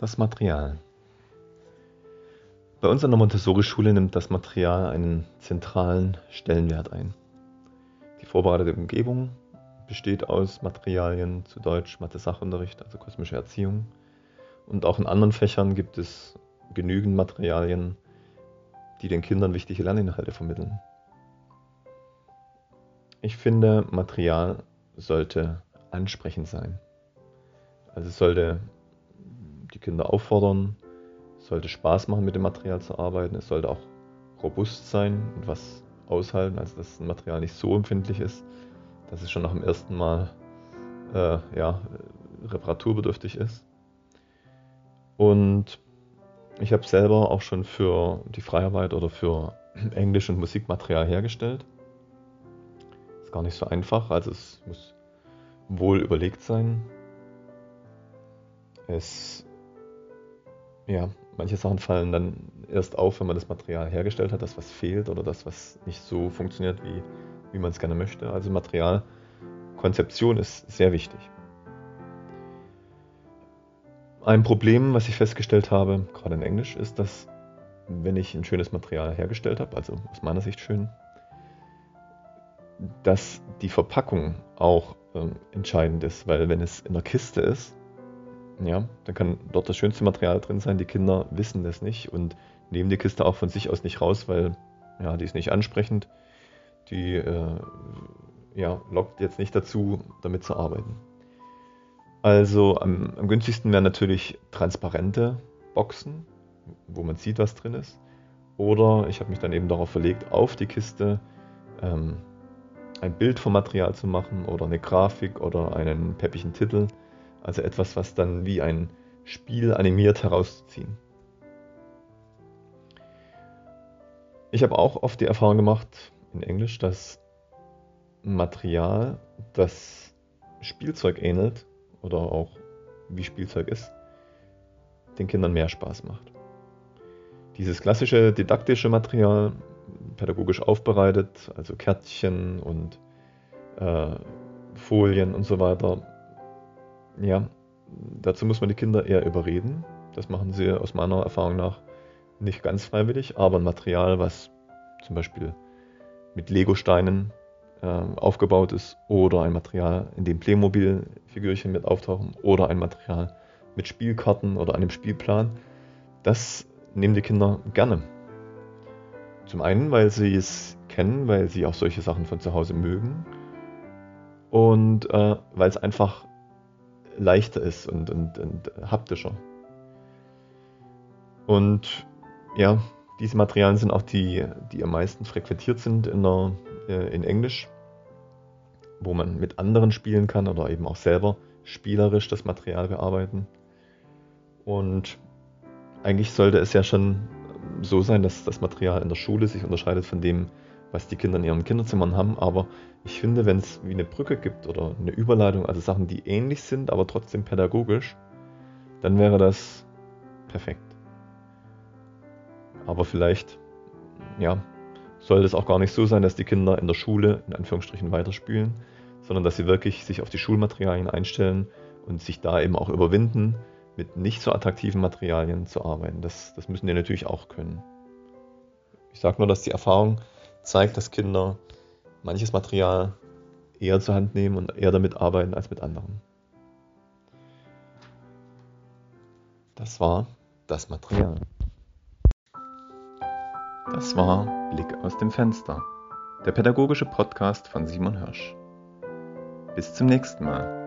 Das Material. Bei uns an der Montessori-Schule nimmt das Material einen zentralen Stellenwert ein. Die vorbereitete Umgebung besteht aus Materialien zu Deutsch, Mathe-Sachunterricht, also kosmische Erziehung. Und auch in anderen Fächern gibt es genügend Materialien, die den Kindern wichtige Lerninhalte vermitteln. Ich finde, Material sollte ansprechend sein. Also es sollte die Kinder auffordern. Es sollte Spaß machen, mit dem Material zu arbeiten. Es sollte auch robust sein und was aushalten, also dass das Material nicht so empfindlich ist, dass es schon nach dem ersten Mal äh, ja, reparaturbedürftig ist. Und ich habe selber auch schon für die Freiarbeit oder für Englisch- und Musikmaterial hergestellt. Ist gar nicht so einfach, also es muss wohl überlegt sein. Es ja, manche Sachen fallen dann erst auf, wenn man das Material hergestellt hat, das was fehlt oder das was nicht so funktioniert, wie, wie man es gerne möchte. Also Materialkonzeption ist sehr wichtig. Ein Problem, was ich festgestellt habe, gerade in Englisch, ist, dass wenn ich ein schönes Material hergestellt habe, also aus meiner Sicht schön, dass die Verpackung auch ähm, entscheidend ist, weil wenn es in der Kiste ist, ja, dann kann dort das schönste Material drin sein. Die Kinder wissen das nicht und nehmen die Kiste auch von sich aus nicht raus, weil ja, die ist nicht ansprechend. Die äh, ja, lockt jetzt nicht dazu, damit zu arbeiten. Also am, am günstigsten wären natürlich transparente Boxen, wo man sieht, was drin ist. Oder ich habe mich dann eben darauf verlegt, auf die Kiste ähm, ein Bild vom Material zu machen oder eine Grafik oder einen peppigen Titel also etwas, was dann wie ein Spiel animiert herauszuziehen. Ich habe auch oft die Erfahrung gemacht in Englisch, dass Material, das Spielzeug ähnelt oder auch wie Spielzeug ist, den Kindern mehr Spaß macht. Dieses klassische didaktische Material, pädagogisch aufbereitet, also Kärtchen und äh, Folien und so weiter, ja, dazu muss man die Kinder eher überreden. Das machen sie aus meiner Erfahrung nach nicht ganz freiwillig, aber ein Material, was zum Beispiel mit Lego-Steinen äh, aufgebaut ist oder ein Material, in dem Playmobil-Figürchen mit auftauchen oder ein Material mit Spielkarten oder einem Spielplan, das nehmen die Kinder gerne. Zum einen, weil sie es kennen, weil sie auch solche Sachen von zu Hause mögen und äh, weil es einfach leichter ist und, und, und haptischer. Und ja, diese Materialien sind auch die, die am meisten frequentiert sind in, der, äh, in Englisch, wo man mit anderen spielen kann oder eben auch selber spielerisch das Material bearbeiten. Und eigentlich sollte es ja schon so sein, dass das Material in der Schule sich unterscheidet von dem, was die Kinder in ihren Kinderzimmern haben. Aber ich finde, wenn es wie eine Brücke gibt oder eine Überleitung, also Sachen, die ähnlich sind, aber trotzdem pädagogisch, dann wäre das perfekt. Aber vielleicht, ja, soll es auch gar nicht so sein, dass die Kinder in der Schule in Anführungsstrichen weiterspielen, sondern dass sie wirklich sich auf die Schulmaterialien einstellen und sich da eben auch überwinden, mit nicht so attraktiven Materialien zu arbeiten. Das, das müssen die natürlich auch können. Ich sage nur, dass die Erfahrung zeigt, dass Kinder manches Material eher zur Hand nehmen und eher damit arbeiten als mit anderen. Das war das Material. Das war Blick aus dem Fenster, der pädagogische Podcast von Simon Hirsch. Bis zum nächsten Mal.